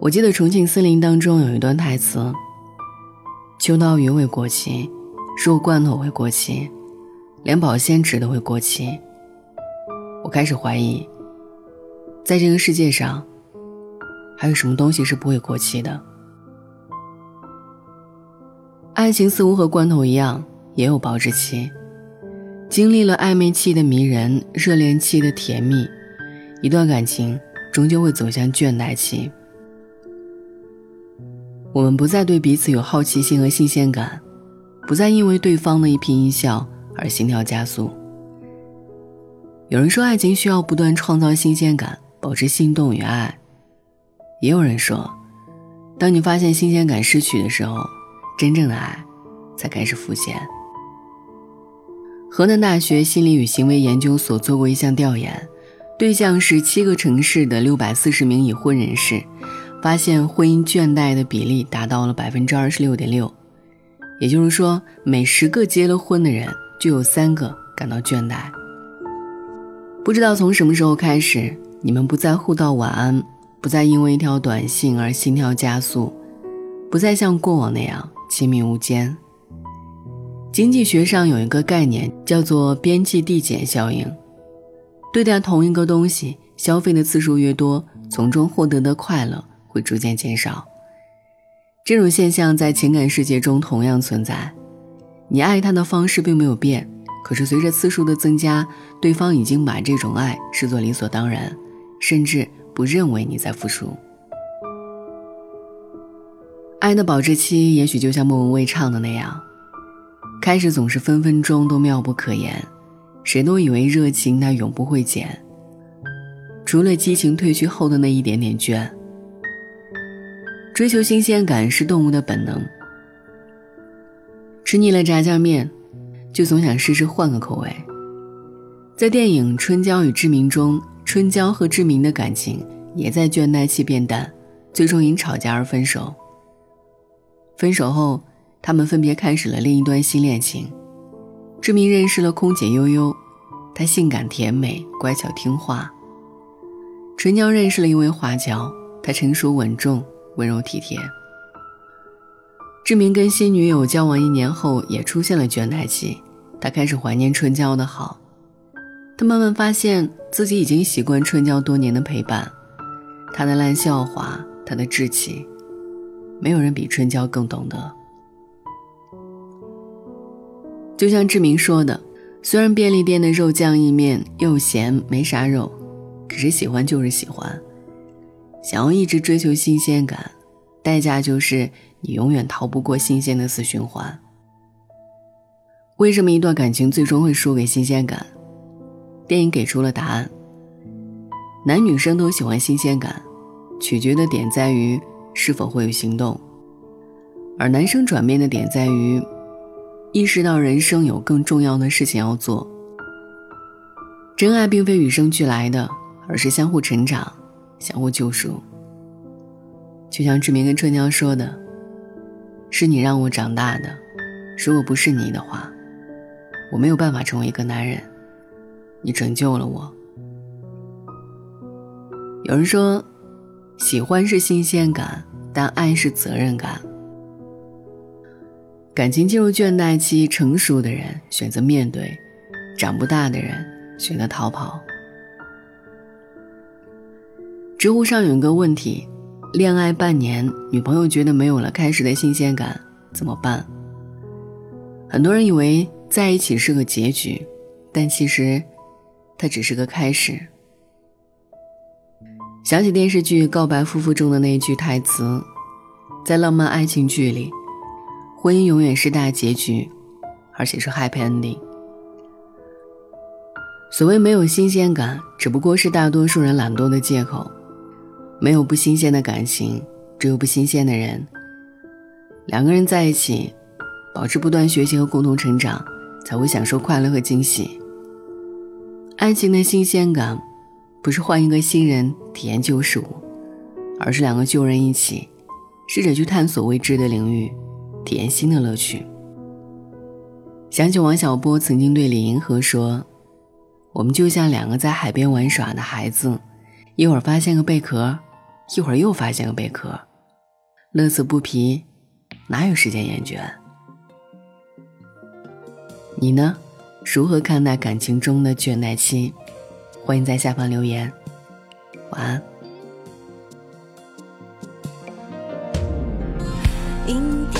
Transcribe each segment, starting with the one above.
我记得《重庆森林》当中有一段台词：“秋刀鱼会过期，肉罐头会过期，连保鲜纸都会过期。”我开始怀疑，在这个世界上，还有什么东西是不会过期的？爱情似乎和罐头一样，也有保质期。经历了暧昧期的迷人，热恋期的甜蜜，一段感情终究会走向倦怠期。我们不再对彼此有好奇心和新鲜感，不再因为对方的一颦一笑而心跳加速。有人说，爱情需要不断创造新鲜感，保持心动与爱；也有人说，当你发现新鲜感失去的时候，真正的爱才开始浮现。河南大学心理与行为研究所做过一项调研，对象是七个城市的六百四十名已婚人士。发现婚姻倦怠的比例达到了百分之二十六点六，也就是说，每十个结了婚的人就有三个感到倦怠。不知道从什么时候开始，你们不再互道晚安，不再因为一条短信而心跳加速，不再像过往那样亲密无间。经济学上有一个概念叫做边际递减效应，对待同一个东西，消费的次数越多，从中获得的快乐。会逐渐减少。这种现象在情感世界中同样存在。你爱他的方式并没有变，可是随着次数的增加，对方已经把这种爱视作理所当然，甚至不认为你在付出。爱的保质期也许就像莫文蔚唱的那样，开始总是分分钟都妙不可言，谁都以为热情它永不会减，除了激情褪去后的那一点点倦。追求新鲜感是动物的本能。吃腻了炸酱面，就总想试试换个口味。在电影《春娇与志明》中，春娇和志明的感情也在倦怠期变淡，最终因吵架而分手。分手后，他们分别开始了另一段新恋情。志明认识了空姐悠悠，她性感甜美、乖巧听话。春娇认识了一位华侨，他成熟稳重。温柔体贴。志明跟新女友交往一年后，也出现了倦怠期。他开始怀念春娇的好。他慢慢发现自己已经习惯春娇多年的陪伴，她的烂笑话，她的志气，没有人比春娇更懂得。就像志明说的：“虽然便利店的肉酱意面又咸没啥肉，可是喜欢就是喜欢。”想要一直追求新鲜感，代价就是你永远逃不过新鲜的死循环。为什么一段感情最终会输给新鲜感？电影给出了答案。男女生都喜欢新鲜感，取决的点在于是否会有行动，而男生转变的点在于意识到人生有更重要的事情要做。真爱并非与生俱来的，而是相互成长。相互救赎，就像志明跟春娇说的：“是你让我长大的，如果不是你的话，我没有办法成为一个男人。你拯救了我。”有人说，喜欢是新鲜感，但爱是责任感。感情进入倦怠期，成熟的人选择面对，长不大的人选择逃跑。知乎上有一个问题：恋爱半年，女朋友觉得没有了开始的新鲜感，怎么办？很多人以为在一起是个结局，但其实，它只是个开始。想起电视剧《告白夫妇》中的那一句台词：“在浪漫爱情剧里，婚姻永远是大结局，而且是 happy ending。”所谓没有新鲜感，只不过是大多数人懒惰的借口。没有不新鲜的感情，只有不新鲜的人。两个人在一起，保持不断学习和共同成长，才会享受快乐和惊喜。爱情的新鲜感，不是换一个新人体验旧事物，而是两个旧人一起，试着去探索未知的领域，体验新的乐趣。想起王小波曾经对李银河说：“我们就像两个在海边玩耍的孩子。”一会儿发现个贝壳，一会儿又发现个贝壳，乐此不疲，哪有时间厌倦？你呢？如何看待感情中的倦怠期？欢迎在下方留言。晚安。阴天，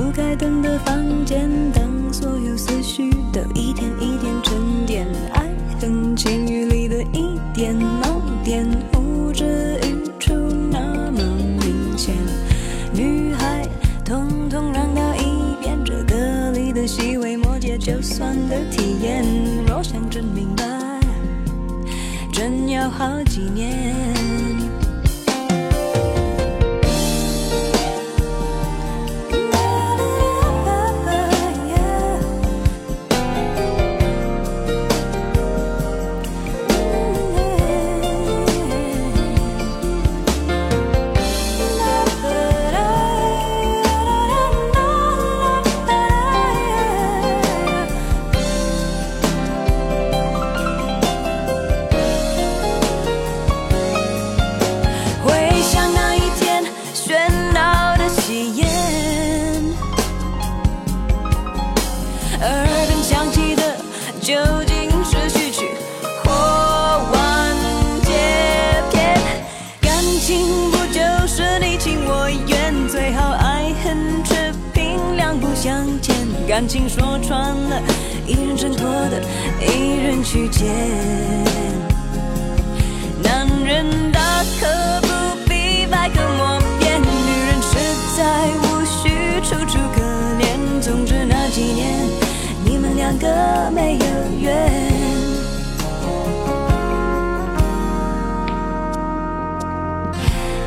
不开灯的房间，当所有思绪都一点一点沉淀，爱恨情欲里的一点盲点，呼之欲出那么明显。女孩，统统让到一边，这歌里的细微末节，就算的体验。若想真明白，真要好几年。究竟是序曲或完结篇？感情不就是你情我愿，最好爱恨持平，两不相欠。感情说穿了，一人挣脱的，一人去捡。男人大可没有缘。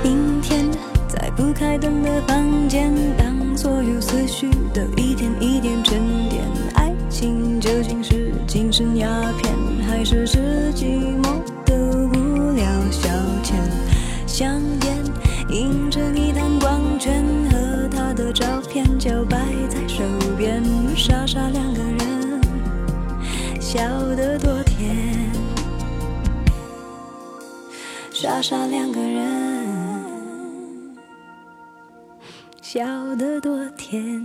阴天，在不开灯的房间，当所有思绪都一点一点沉淀，爱情究竟是精神鸦片，还是是寂寞的无聊消遣？香烟映成一滩光圈，和他的照片就摆在手边，傻傻两傻两个人，笑得多甜。